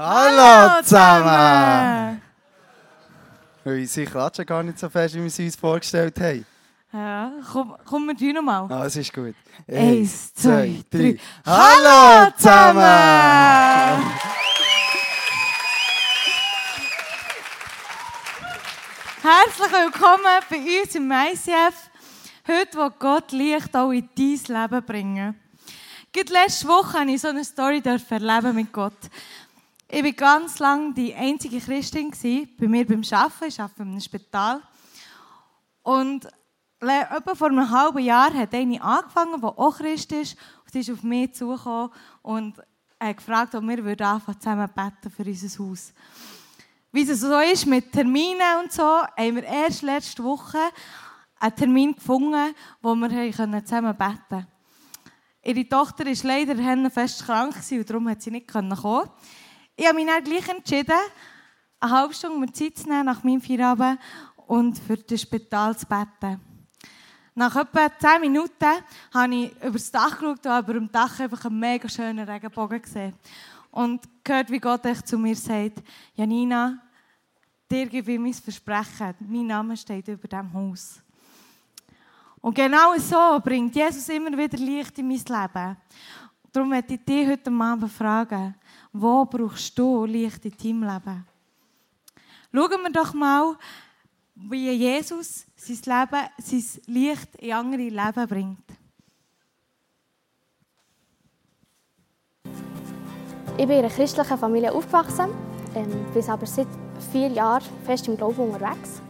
Hallo zusammen! Sie klatschen gar nicht so fest, wie wir sie uns vorgestellt haben. Ja, komm, komm wir tun nochmal. Ah, es ist gut. Eins, zwei, drei. Hallo zusammen! Herzlich willkommen bei uns im ICF. Heute, wo Gott Licht auch in dein Leben bringen. Gerade letzte Woche habe ich so eine Story erleben mit Gott. Ich war ganz lange die einzige Christin bei mir beim Arbeiten. Ich arbeite in einem Spital. Und etwa vor einem halben Jahr hat eine angefangen, die auch Christ ist. Und sie ist auf mich zugekommen und hat gefragt, ob wir zusammen beten für unser Haus. Wie es so ist mit Terminen und so, haben wir erst letzte Woche einen Termin gefunden, wo wir zusammen beten konnten. Ihre Tochter war leider fest krank und darum konnte sie nicht kommen. Ich habe mich dann gleich entschieden, eine halbe Stunde mir Zeit zu nehmen nach meinem Feierabend und für das Spital zu beten. Nach etwa 10 Minuten habe ich über das Dach geschaut und über dem Dach einfach einen mega schönen Regenbogen gesehen. Und gehört, wie Gott echt zu mir sagt, Janina, dir gebe ich mein Versprechen, mein Name steht über dem Haus. Und genau so bringt Jesus immer wieder Licht in mein Leben. Darum möchte ich dich heute Abend fragen, wo brauchst du Licht in deinem Leben? Schauen wir doch mal, wie Jesus sein Leben, sein Licht in andere Leben bringt. Ich bin in einer christlichen Familie aufgewachsen, ähm, bin aber seit vier Jahren fest im Glauben unterwegs.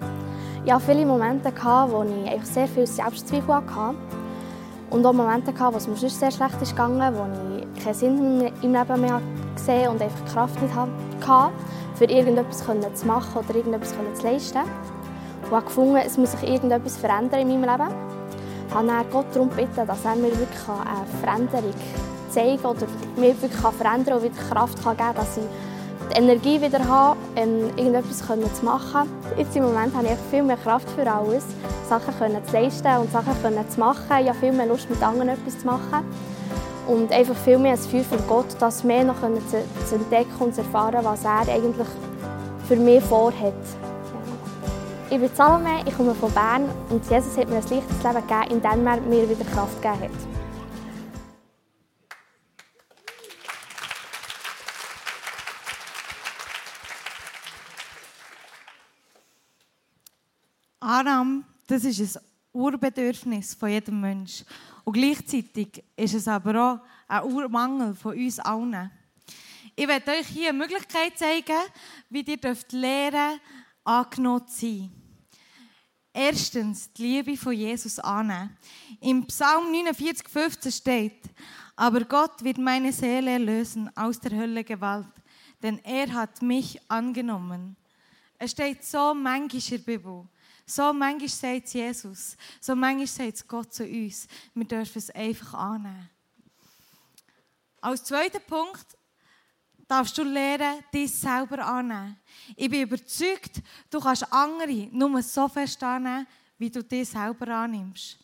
Ich hatte viele Momente, wo ich sehr viel Selbstzweifel hatte. Und auch Momente, wo es mir sonst sehr schlecht gegangen, wo ich keinen Sinn im Leben mehr gesehen und einfach Kraft nicht hatte, für irgendetwas zu machen oder irgendetwas zu leisten. Und habe gefunden, es muss sich irgendetwas verändern in meinem Leben. Ich habe dann Gott darum gebeten, dass er mir wirklich eine Veränderung zeigen kann oder mir wirklich verändern und wieder Kraft geben kann, dass ich die Energie wieder habe, ähm, irgendetwas zu machen. Jetzt im Moment habe ich viel mehr Kraft für alles, Sachen zu leisten und Sachen zu machen. Ich habe viel mehr Lust, mit anderen etwas zu machen. Und einfach viel mehr ein Feuer für Gott, das mehr noch zu entdecken und zu erfahren, was er eigentlich für mich vorhat. Ich bin Salome, ich komme von Bern und Jesus hat mir ein leichtes Leben gegeben, indem er mir wieder Kraft gegeben hat. Annahme, das ist ein Urbedürfnis von jedem Menschen. Und gleichzeitig ist es aber auch ein Urmangel von uns allen. Ich werde euch hier eine Möglichkeit zeigen, wie ihr dürft lernen, angenommen zu sein. Erstens, die Liebe von Jesus annehmen. Im Psalm 49, 15 steht, aber Gott wird meine Seele erlösen aus der Hölle Gewalt, denn er hat mich angenommen. Es steht so manchmal in der Bibel. So manchmal sagt Jesus, so manchmal sagt Gott zu uns, wir dürfen es einfach annehmen. Als zweiter Punkt darfst du lernen, dich selber annehmen. Ich bin überzeugt, du kannst andere nur so fest annehmen, wie du dich selber annimmst.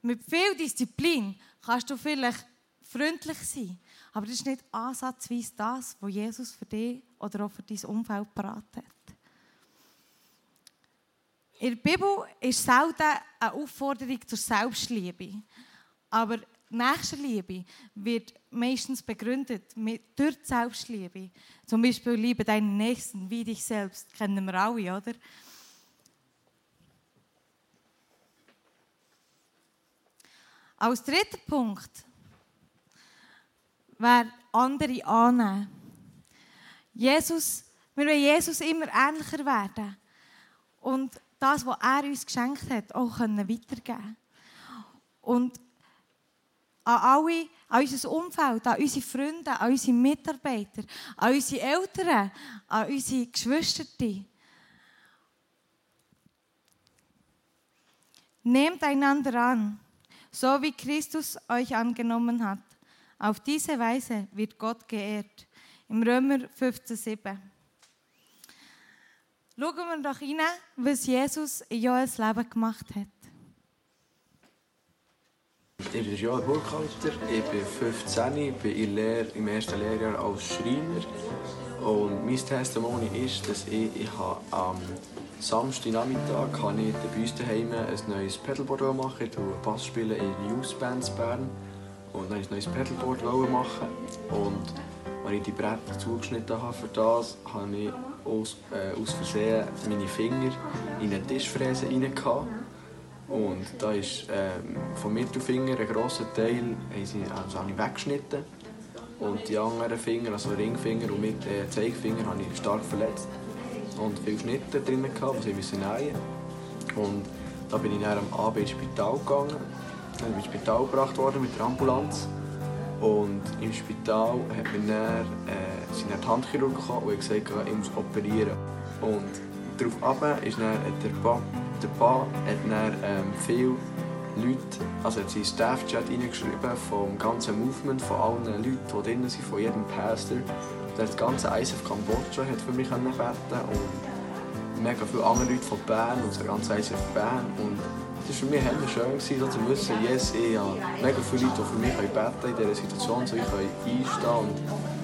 Mit viel Disziplin kannst du vielleicht freundlich sein, aber das ist nicht ansatzweise das, was Jesus für dich oder auch für dein Umfeld beraten hat. In der Bibel ist selten eine Aufforderung zur Selbstliebe. Aber Nächstenliebe wird meistens begründet mit, durch die Selbstliebe. Zum Beispiel liebe deinen Nächsten wie dich selbst. Kennen wir alle, oder? Als dritter Punkt wäre andere annehmen. Jesus, wir wollen Jesus immer ähnlicher werden. Und das, was er uns geschenkt hat, auch weitergeben Und an alle, an unser Umfeld, an unsere Freunde, an unsere Mitarbeiter, an unsere Eltern, an unsere Geschwister. Nehmt einander an, so wie Christus euch angenommen hat. Auf diese Weise wird Gott geehrt. Im Römer 15,7. Schauen wir doch rein, was Jesus in Joels Leben gemacht hat. ich bin Joel Burkhalter, ich bin 15, bin in Lehre, im ersten Lehrjahr als Schreiner. Und mein Testimony ist, dass ich, ich habe am Samstagnachmittag kann ich bei uns daheim ein neues Pedalboard machen. Ich spiele Bass spielen in Youth Bands Bern. Und dann ein neues Pedalboard machen. Und als ich die Bretter zugeschnitten habe für das, habe ich aus, äh, aus Versehen meine Finger in eine Tischfräse rein. Und da ist ähm, vom Mittelfinger ein grosser Teil sie, also habe ich weggeschnitten. Und die anderen Finger, also Ringfinger und mit, äh, Zeigefinger, habe ich stark verletzt. Und viele Schnitte drin, gehabt, die sie nähen Und da bin ich dann am Abend ins Spital gegangen. Dann bin ich ins Spital gebracht worden mit der Ambulanz. Und im Spital hat mir dann, äh, sind dann die Handchirurg gekommen und gesagt, ich muss operieren. Und darauf ist dann der Papa der Bar hat dann ähm, viele Leute, also hat sie Staff-Chat reingeschrieben vom ganzen Movement, von allen Leuten, die drin sind, von jedem Pastor. Das ganze ISF Kambodscha hat für mich beten und mega viele andere Leute von Bern und das ganze ISF Bern. Und das war für mich schön, gewesen, so zu wissen, yes, ich habe mega viele Leute, die für mich beten in dieser Situation, so ich kann einstehen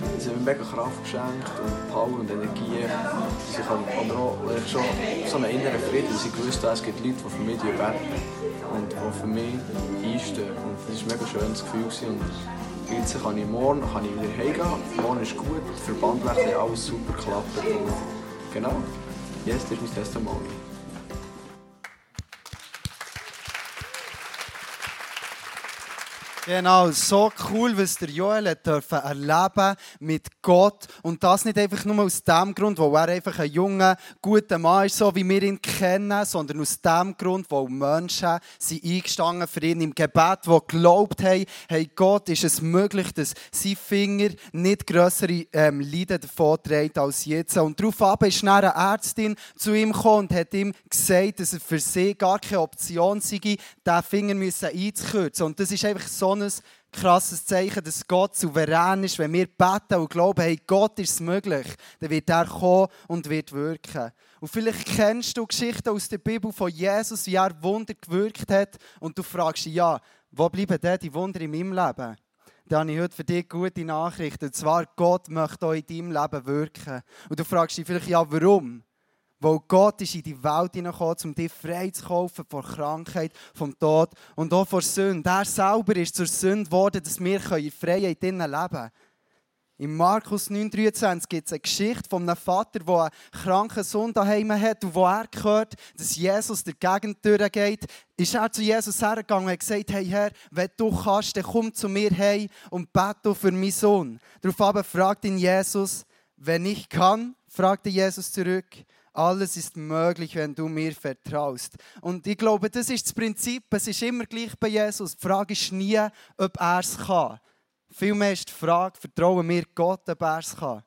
und sie haben mir mega Kraft geschenkt und Power und Energie. Sie kann, oder auch schon so einen inneren Frieden, dass ich gewusst habe, es gibt Leute, die für mich beten und die für mich einstehen. Und das war ein mega schönes Gefühl. Und jetzt kann ich morgen kann ich wieder heimgehen. Morgen ist gut, verbandlich alles super geklappt. Und genau, yes, das ist mein Testimony. Genau, so cool, was der Joel dürfen erleben mit Gott. Und das nicht einfach nur aus dem Grund, weil er einfach ein junger, guter Mann ist, so wie wir ihn kennen, sondern aus dem Grund, weil Menschen sind eingestanden für ihn im Gebet, die geglaubt haben, hey Gott, ist es möglich, dass sein Finger nicht grössere ähm, Leiden davon trägt als jetzt. Und darauf ist eine Ärztin zu ihm gekommen und hat ihm gesagt, dass es für sie gar keine Option sei, diesen Finger einzukürzen. Und das ist einfach so ein krasses Zeichen, dass Gott souverän ist. Wenn wir beten und glauben, hey, Gott ist es möglich, dann wird er kommen und wird wirken. Und vielleicht kennst du Geschichten aus der Bibel von Jesus, wie er Wunder gewirkt hat. Und du fragst dich, ja, wo bleiben denn die Wunder in meinem Leben? Dann habe ich heute für dich gute Nachrichten. Und zwar, Gott möchte auch in deinem Leben wirken. Und du fragst dich vielleicht, ja, warum? Weil Gott ist in die Welt hineingekommen, um dich frei zu kaufen vor Krankheit, vom Tod und auch vor Sünde. Er selber ist zur Sünde geworden, dass wir in Freiheit leben können. In Markus 9,23 gibt es eine Geschichte von einem Vater, der einen kranken Sohn daheim hat und wo er hört, dass Jesus der Gegend durchgeht, ist er zu Jesus hergegangen und hat gesagt, hey Herr, wenn du kannst, dann komm zu mir heim und bete für meinen Sohn. Daraufhin fragt ihn Jesus, wenn ich kann, fragte Jesus zurück, alles ist möglich, wenn du mir vertraust. Und ich glaube, das ist das Prinzip. Es ist immer gleich bei Jesus. Die Frage ist nie, ob er es kann. Vielmehr ist die Frage, vertrauen wir Gott, ob er es kann.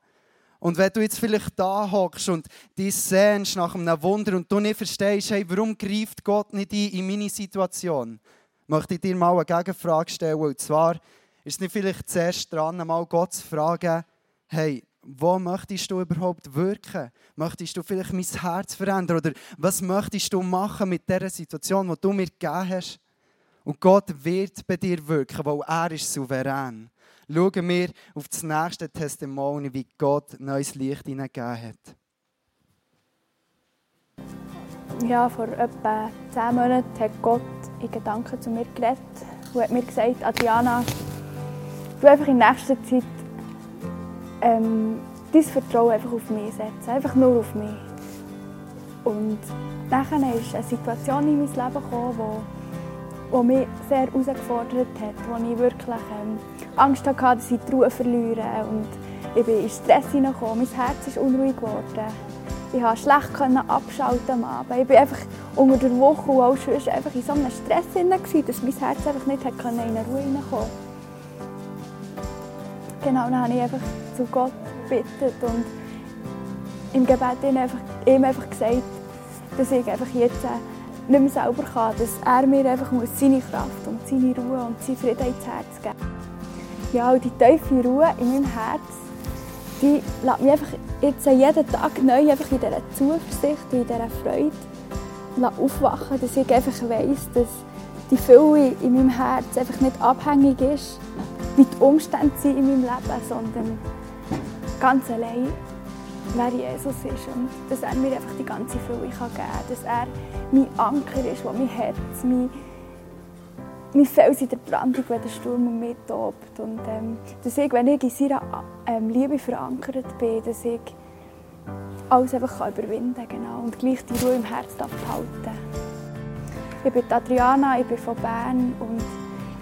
Und wenn du jetzt vielleicht da hockst und dich sehnst nach einem Wunder und du nicht verstehst, hey, warum greift Gott nicht ein in meine Situation, möchte ich dir mal eine Gegenfrage stellen. Und zwar ist es nicht vielleicht zuerst dran, mal Gott zu fragen, hey, wo möchtest du überhaupt wirken? Möchtest du vielleicht mein Herz verändern? Oder was möchtest du machen mit der Situation, die du mir gegeben hast? Und Gott wird bei dir wirken, weil er ist souverän. Schauen wir auf das nächste Testimony, wie Gott neues Licht hineingegeben hat. Ja, vor etwa zehn Monaten hat Gott in Gedanken zu mir geredet und hat mir gesagt, Adriana, du einfach in nächster Zeit ähm, dein Vertrauen einfach auf mich setzen. Einfach nur auf mich. Und dann ist eine Situation in mein Leben gekommen, wo, mich sehr herausgefordert hat, wo ich wirklich ähm, Angst hatte, dass ich die Ruhe verliere. Und ich bin in Stress hineingekommen, mein Herz ist unruhig geworden. Ich konnte schlecht abschalten am Abend. Ich war einfach unter der Woche und auch sonst einfach in so einem Stress drin, dass mein Herz einfach nicht in eine Ruhe hineinkommen Genau, dann habe ich einfach zu Gott gebeten und im Gebet ihm einfach, ihm einfach gesagt, dass ich einfach jetzt äh, nicht mehr selber kann, dass er mir einfach muss seine Kraft und seine Ruhe und seinen Frieden ins Herz geben Ja, und die tiefe Ruhe in meinem Herz, die lässt mich einfach jetzt jeden Tag neu einfach in dieser Zuversicht und in dieser Freude aufwachen, dass ich einfach weiss, dass die Fülle in meinem Herz einfach nicht abhängig ist, wie die Umstände sind in meinem Leben, sondern ganz allein, wer Jesus ist und dass er mir einfach die ganze Fülle geben kann, dass er mein Anker ist, der mein Herz, mein, mein Fels in der Brandung, wenn der Sturm um mich tobt. Und ähm, dass ich, wenn ich in seiner ähm, Liebe verankert bin, dass ich alles einfach kann überwinden genau, und gleich die Ruhe im Herzen behalten. Ich bin Adriana, ich bin von Bern und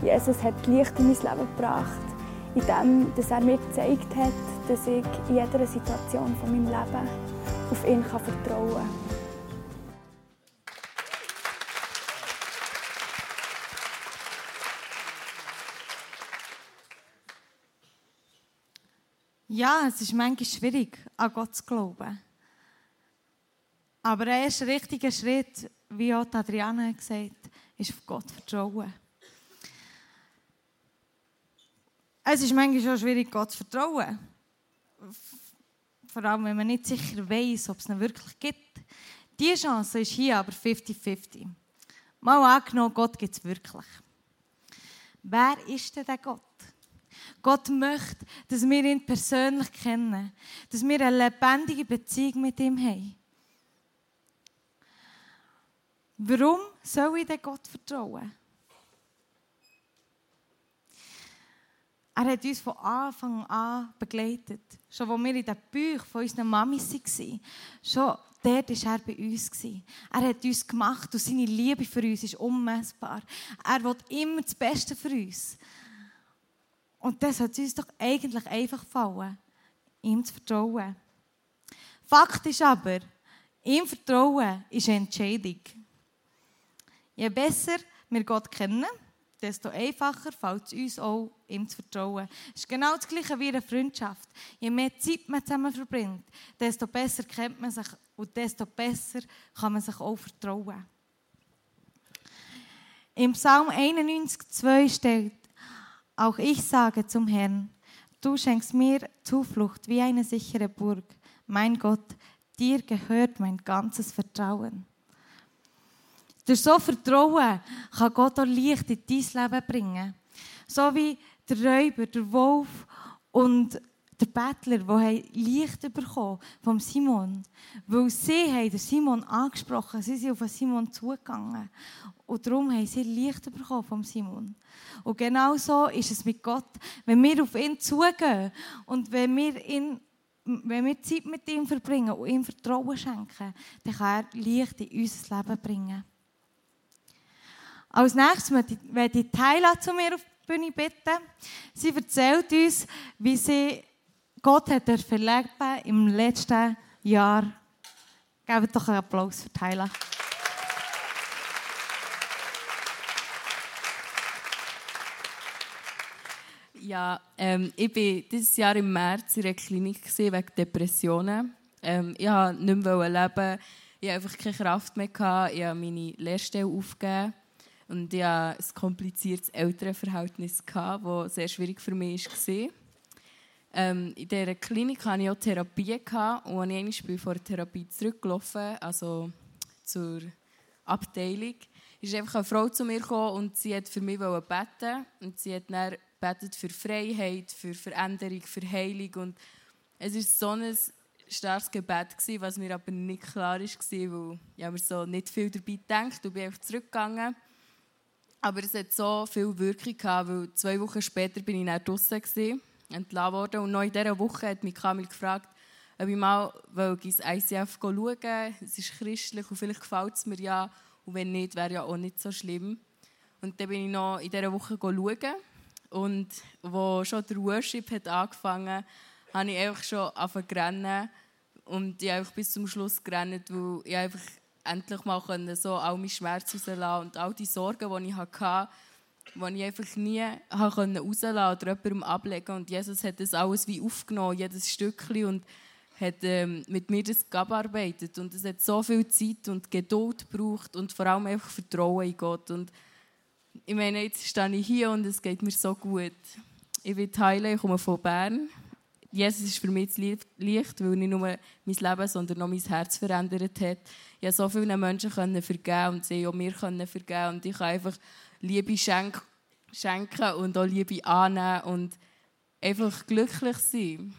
Jesus hat Licht in mein Leben gebracht, indem dass er mir gezeigt hat, dass ich in jeder Situation von meinem Leben auf ihn kann vertrauen kann. Ja, es ist manchmal schwierig, an Gott zu glauben. Aber der erste richtige Schritt, wie auch Adriana gesagt ist auf Gott vertrauen. Es ist manchmal auch schwierig, Gott zu vertrauen. Vor allem, wenn man nicht sicher weiß, ob es ihn wirklich gibt. Die Chance ist hier aber 50-50. Mal angenommen, Gott gibt es wirklich. Wer ist denn der Gott? Gott möchte, dass wir ihn persönlich kennen, dass wir eine lebendige Beziehung mit ihm haben. Warum soll ich denn Gott vertrauen? Er hat uns von Anfang an begleitet. Schon als wir in den Büchern von unseren Mamis waren, schon dort war er bei uns. Er hat uns gemacht und seine Liebe für uns ist unmessbar. Er will immer das Beste für uns. Und das hat uns doch eigentlich einfach gefallen, ihm zu vertrauen. Fakt ist aber, ihm vertrauen ist eine Entscheidung. Je besser wir Gott kennen, desto einfacher fällt es uns auch, ihm zu vertrauen. Es ist genau das Gleiche wie eine Freundschaft. Je mehr Zeit man zusammen verbringt, desto besser kennt man sich und desto besser kann man sich auch vertrauen. Im Psalm 91,2 steht, auch ich sage zum Herrn, du schenkst mir Zuflucht wie eine sichere Burg. Mein Gott, dir gehört mein ganzes Vertrauen. Durch so Vertrauen kann Gott auch Licht in dein Leben bringen. So wie der Räuber, der Wolf und der Bettler, die Licht bekommen vom Simon. Weil sie haben den Simon angesprochen, sie sind auf Simon zugegangen. Und darum haben sie Licht bekommen vom Simon. Und genau so ist es mit Gott. Wenn wir auf ihn zugehen und wenn wir, ihn, wenn wir Zeit mit ihm verbringen und ihm Vertrauen schenken, dann kann er Licht in unser Leben bringen. Als nächstes werde ich Tyla zu mir auf die Bühne bitten. Sie erzählt uns, wie sie Gott hat erlebt im letzten Jahr. Gebt doch einen Applaus für Tyla. Ja, ähm, ich war dieses Jahr im März in einer Klinik wegen Depressionen. Ähm, ich wollte nicht mehr leben. Ich hatte einfach keine Kraft mehr. Ich habe meine Lehrstelle aufgegeben. Und ich hatte ein kompliziertes Elternverhältnis, das sehr schwierig für mich war. Ähm, in dieser Klinik hatte ich auch Therapie. Und als ich vor der Therapie zurückgelaufen also zur Abteilung, ist einfach eine Frau zu mir gekommen und sie hat für mich beten. Und sie hat dann betet für Freiheit, für Veränderung, für Heilung. Und es war so ein starkes Gebet, was mir aber nicht klar war, weil ich mir so nicht viel dabei gedacht und bin einfach zurückgegangen. Aber es hat so viel Wirkung gehabt, weil zwei Wochen später bin ich dann draußen entlassen worden. Und noch in dieser Woche hat mich Kamil gefragt, ob ich mal ins ICF schauen will. Es ist christlich und vielleicht gefällt es mir ja. Und wenn nicht, wäre ja auch nicht so schlimm. Und dann bin ich noch in dieser Woche schauen. Und wo schon der Worship hat angefangen hat, habe ich einfach schon angefangen zu rennen. Und ich habe bis zum Schluss gerannt, weil ich einfach endlich mal so all meine Schmerzen rauslassen und all die Sorgen, die ich hatte, die ich einfach nie rauslassen oder jemandem ablegen Und Jesus hat das alles wie aufgenommen, jedes Stückchen, und hat ähm, mit mir das gearbeitet. Und es hat so viel Zeit und Geduld gebraucht und vor allem einfach Vertrauen in Gott. Und ich meine, jetzt stehe ich hier und es geht mir so gut. Ich bin Teile, ich komme von Bern. Jesus ist für mich das Licht, weil nicht nur mein Leben, sondern auch mein Herz verändert hat. Ich konnte so vielen Menschen vergeben und sie auch mir vergeben. Und ich kann einfach Liebe schenk schenken und auch Liebe annehmen und einfach glücklich sein.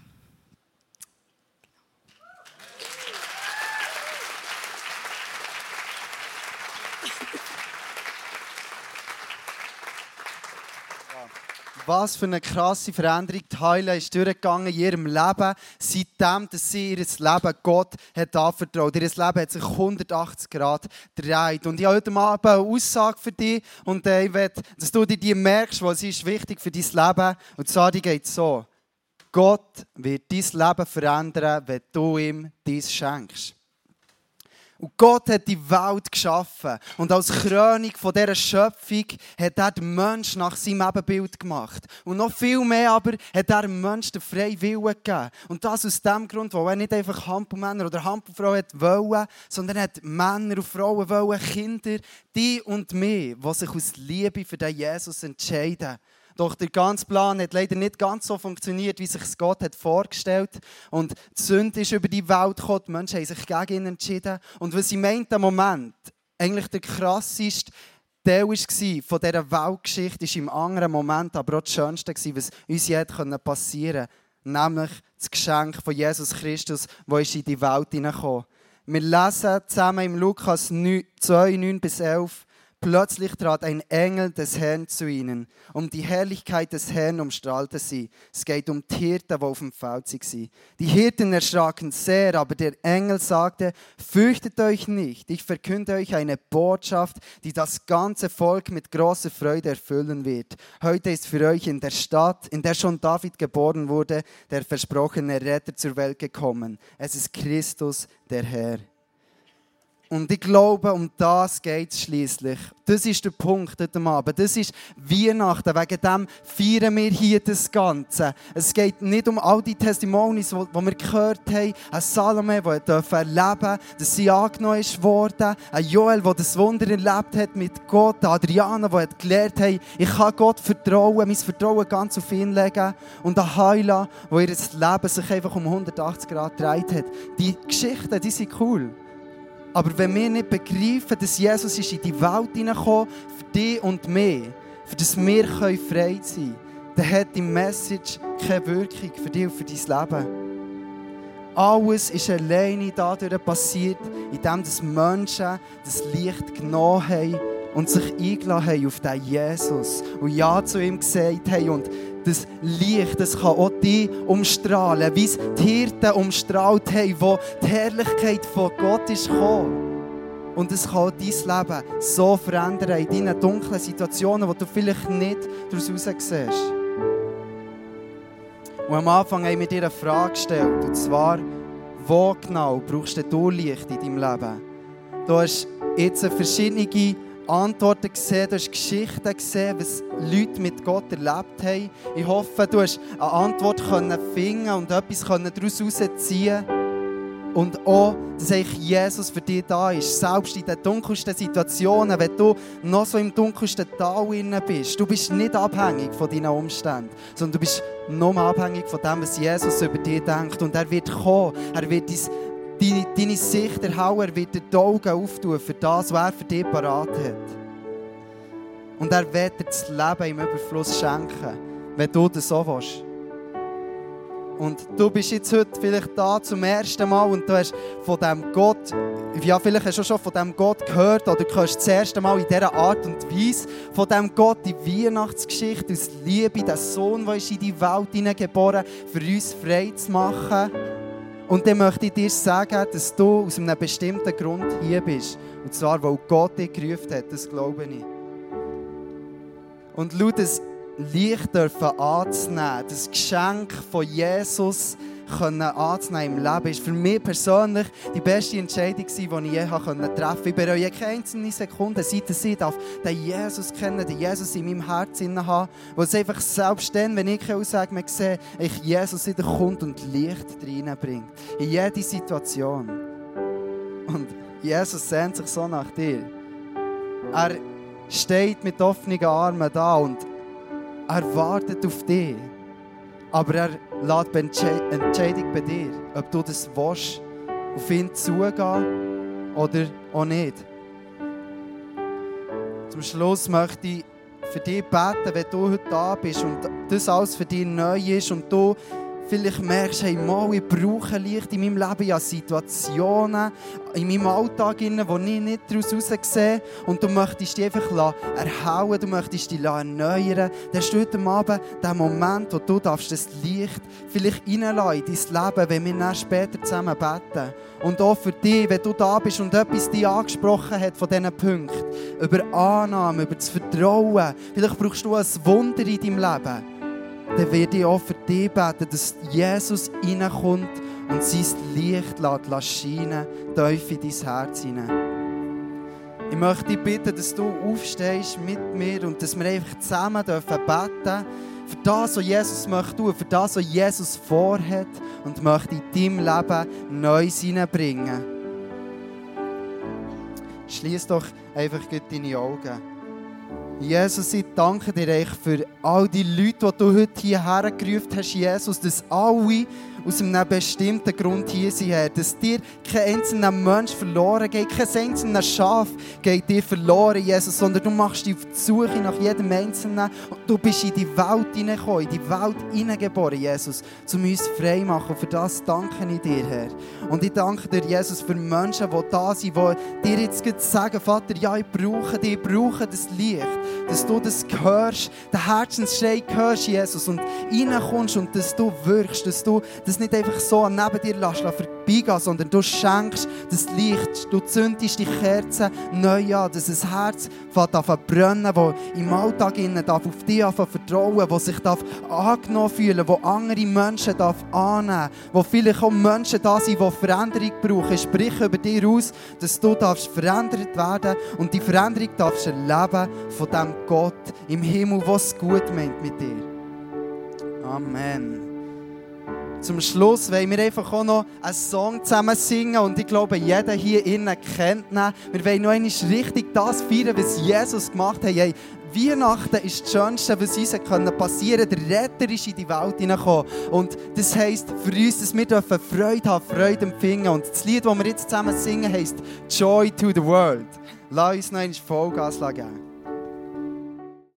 Was für eine krasse Veränderung die Heile ist durchgegangen in ihrem Leben, seitdem dass sie ihr Leben Gott hat anvertraut. Ihr Leben hat sich 180 Grad gedreht. Und ich habe heute Abend eine Aussage für dich und äh, ich will, dass du dir die merkst, weil sie ist wichtig für dein Leben. Und zwar, die geht so. Gott wird dein Leben verändern, wenn du ihm dies schenkst. Und Gott hat die Welt geschaffen. Und als Krönung von dieser Schöpfung hat er den Menschen nach seinem Ebenbild gemacht. Und noch viel mehr aber hat er dem Menschen den freien Willen gegeben. Und das aus dem Grund, weil er nicht einfach Hampelmänner oder Hampelfrauen wollte, sondern er hat Männer und Frauen wollen, Kinder, die und mich, die sich aus Liebe für den Jesus entscheiden. Doch der ganze Plan hat leider nicht ganz so funktioniert, wie sich Gott hat vorgestellt Und die Sünde ist über die Welt gekommen, die Menschen haben sich gegen ihn entschieden. Und was sie meint, der Moment, eigentlich der krasseste Teil war von dieser Weltgeschichte, ist im anderen Moment aber auch das Schönste, was uns je passieren konnte. Nämlich das Geschenk von Jesus Christus, das in die Welt hineingekommen Wir lesen zusammen im Lukas 2, 9 bis 11. Plötzlich trat ein Engel des Herrn zu ihnen. Um die Herrlichkeit des Herrn umstrahlte sie. Es geht um die Hirten, die auf dem Feld waren. Die Hirten erschraken sehr, aber der Engel sagte, fürchtet euch nicht. Ich verkünde euch eine Botschaft, die das ganze Volk mit großer Freude erfüllen wird. Heute ist für euch in der Stadt, in der schon David geboren wurde, der versprochene Retter zur Welt gekommen. Es ist Christus, der Herr. Und ich glaube, um das geht es schliesslich. Das ist der Punkt heute Abend. Das ist Weihnachten. Wegen dem feiern wir hier das Ganze. Es geht nicht um all die Testimonies, die wir gehört haben. Ein Salome, der erleben durfte, dass sie angenommen worden. Ein Joel, der das Wunder erlebt hat mit Gott. Adriana, die gelernt hat, ich kann Gott vertrauen, mein Vertrauen ganz auf ihn legen. Und ein Heila, wo ihr Leben sich einfach um 180 Grad gedreht hat. Die Geschichten, die sind cool. Aber wenn wir nicht begreifen, dass Jesus ist in die Welt hineingekommen für dich und mich, für das wir frei sein können, dann hat die Message keine Wirkung für dich und für dein Leben. Alles ist alleine dadurch passiert, indem das Menschen das Licht genommen haben und sich eingeladen haben auf den Jesus und Ja zu ihm gesagt haben. Und das Licht, das kann auch dich umstrahlen, wie es die Hirten umstrahlt haben, wo die Herrlichkeit von Gott ist gekommen. Und es kann dein Leben so verändern in deinen dunklen Situationen, wo du vielleicht nicht daraus siehst. Und am Anfang haben wir dir eine Frage gestellt, und zwar, wo genau brauchst du Licht in deinem Leben? Du hast jetzt verschiedene Antworten gesehen, du hast Geschichten gesehen, was Leute mit Gott erlebt haben. Ich hoffe, du hast eine Antwort finden und etwas daraus herausziehen Und auch, dass Jesus für dich da ist. Selbst in den dunkelsten Situationen, wenn du noch so im dunkelsten Tal bist. Du bist nicht abhängig von deinen Umständen, sondern du bist nur abhängig von dem, was Jesus über dich denkt. Und er wird kommen, er wird dein deine, deine Sicht erhauen, er wird dir die Augen auftun für das, was er für dich parat hat. Und er wird dir das Leben im Überfluss schenken, wenn du das so willst. Und du bist jetzt heute vielleicht da zum ersten Mal und du hast von dem Gott, ja, vielleicht hast du schon von dem Gott gehört oder du hörst das erste Mal in dieser Art und Weise von dem Gott die Weihnachtsgeschichte aus Liebe, der Sohn, der in die Welt hineingeboren, für uns frei zu machen. Und dann möchte ich dir sagen, dass du aus einem bestimmten Grund hier bist. Und zwar, weil Gott dich gerufen hat. Das glaube ich. Und schau, das Licht dürfen anzunehmen, das Geschenk von Jesus können anzunehmen im Leben, ist für mich persönlich die beste Entscheidung, die ich je treffen konnte. Ich bereue keine einzelne Sekunde, seit ich darf, den Jesus kennen, den Jesus in meinem Herzen haben, wo es einfach selbst dann, wenn ich aussage, man sieht, ich Jesus wieder kommt und Licht reinbringt. In jede Situation. Und Jesus sehnt sich so nach dir. Er steht mit offenen Armen da und er wartet auf dich. Aber er lässt die Entscheidung bei dir, ob du das willst, auf ihn zugehen oder auch nicht. Zum Schluss möchte ich für dich beten, wenn du heute da bist und das alles für dich neu ist und du vielleicht merkst, hey, mal, ich brauche Licht in meinem Leben, habe Situationen in meinem Alltag, die ich nicht daraus sehe. Und du möchtest dich einfach erhauen, du möchtest dich erneuern, dann du heute Abend den Moment, wo du darfst das Licht vielleicht reinlassen in dein Leben, wenn wir dann später zusammen beten. Und auch für dich, wenn du da bist und etwas dich angesprochen hat von diesen Punkten, über Annahme, über das Vertrauen, vielleicht brauchst du ein Wunder in deinem Leben dann werde ich auch für dich beten, dass Jesus reinkommt und sein Licht lässt scheinen tief in dein Herz hinein. Ich möchte dich bitten, dass du aufstehst mit mir und dass wir einfach zusammen dürfen beten für das, was Jesus möchte tun, für das, was Jesus vorhat und möchte in deinem Leben Neues hineinbringen. Schließ doch einfach deine Augen. Jesus, ich danke dir für all die Leute, die du heute hierher gerufen hast, Jesus, dass alle aus einem bestimmten Grund hier sind, Herr. Dass dir kein einzelner Mensch verloren geht, kein einzelner Schaf geht dir verloren, Jesus, sondern du machst dich auf die Suche nach jedem Einzelnen und du bist in die Welt hineingekommen, in die Welt hineingeboren, Jesus, um uns frei zu machen. Für das danke ich dir, Herr. Und ich danke dir, Jesus, für Menschen, die da sind, die dir jetzt sagen, Vater, ja, ich brauche dich, ich brauche das Licht, dass du das hörst, den Herzensschrei hörst, Jesus, und reinkommst und dass du wirkst, dass du das es nicht einfach so neben dir lässt, vorbeigehen, sondern du schenkst das Licht, du zündest die Kerzen neu an, dass ein Herz anfängt brennen das im Alltag innen darf auf dich vertrauen das sich darf angenommen fühlen wo andere Menschen darf annehmen wo vielleicht auch Menschen da sind, die Veränderung brauchen. Sprich über dich aus, dass du darfst verändert werden und die Veränderung darfst erleben von dem Gott im Himmel, was gut meint mit dir. Amen zum Schluss wollen wir einfach auch noch einen Song zusammen singen und ich glaube, jeder hier innen kennt ihn. Wir wollen noch einmal richtig das feiern, was Jesus gemacht hat. Hey, Weihnachten ist das Schönste, was uns passieren konnte. Der Retter ist in die Welt hineingekommen. Und das heisst für uns, dass wir Freude haben, Freude empfinden. Und das Lied, das wir jetzt zusammen singen, heisst Joy to the World. Lass uns noch einmal Vollgas geben.